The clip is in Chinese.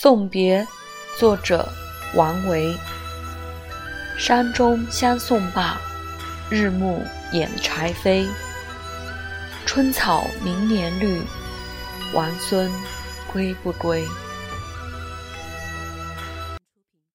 送别作者王维。山中相送罢日暮掩柴扉。春草明年绿王孙归不归？